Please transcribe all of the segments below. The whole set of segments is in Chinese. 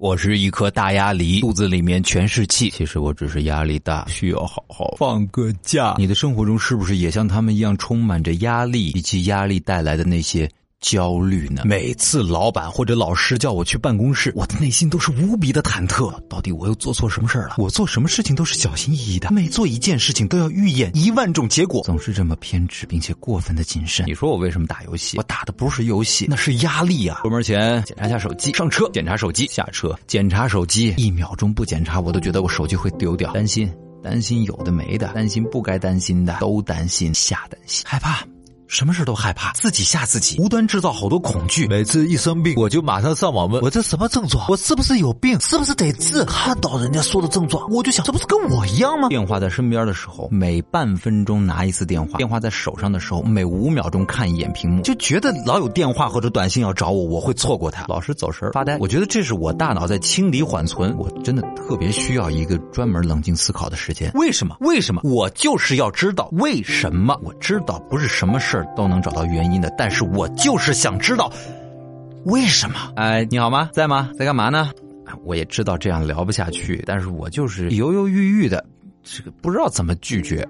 我是一颗大鸭梨，肚子里面全是气。其实我只是压力大，需要好好放个假。你的生活中是不是也像他们一样充满着压力以及压力带来的那些？焦虑呢？每次老板或者老师叫我去办公室，我的内心都是无比的忐忑。到底我又做错什么事儿了？我做什么事情都是小心翼翼的，每做一件事情都要预演一万种结果，总是这么偏执并且过分的谨慎。你说我为什么打游戏？我打的不是游戏，那是压力啊！出门前检查一下手机，上车检查手机，下车检查手机，一秒钟不检查我都觉得我手机会丢掉，担心，担心有的没的，担心不该担心的，都担心，瞎担心，害怕。什么事都害怕，自己吓自己，无端制造好多恐惧。每次一生病，我就马上上网问：我这什么症状？我是不是有病？是不是得治？看到人家说的症状，我就想，这不是跟我一样吗？电话在身边的时候，每半分钟拿一次电话；电话在手上的时候，每五秒钟看一眼屏幕，就觉得老有电话或者短信要找我，我会错过它，老是走神发呆。我觉得这是我大脑在清理缓存，我真的特别需要一个专门冷静思考的时间。为什么？为什么？我就是要知道为什么。我知道不是什么事儿。都能找到原因的，但是我就是想知道为什么。哎，你好吗？在吗？在干嘛呢？我也知道这样聊不下去，但是我就是犹犹豫豫的，这个不知道怎么拒绝。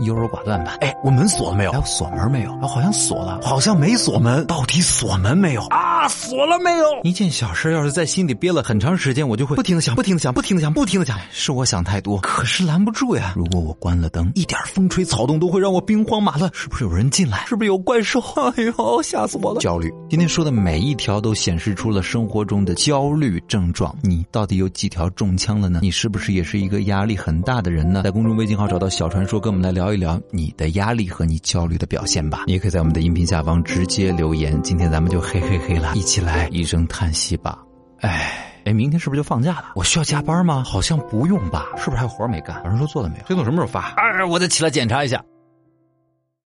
优柔寡断吧。哎，我门锁了没有？还有锁门没有？好像锁了，好像没锁门。到底锁门没有？啊，锁了没有？一件小事，要是在心里憋了很长时间，我就会不停的想，不停的想，不停的想，不停的想。是我想太多，可是拦不住呀。如果我关了灯，一点风吹草动都会让我兵荒马乱。是不是有人进来？是不是有怪兽？哎呦，吓死我了！焦虑。今天说的每一条都显示出了生活中的焦虑症状。你到底有几条中枪了呢？你是不是也是一个压力很大的人呢？在公众微信号找到小传说，跟我们来聊。聊一聊你的压力和你焦虑的表现吧。你也可以在我们的音频下方直接留言。今天咱们就嘿嘿嘿了，一起来一声叹息吧。哎，哎，明天是不是就放假了？我需要加班吗？好像不用吧。是不是还有活没干？老人说做了没有？黑总什么时候发？哎，我得起来检查一下。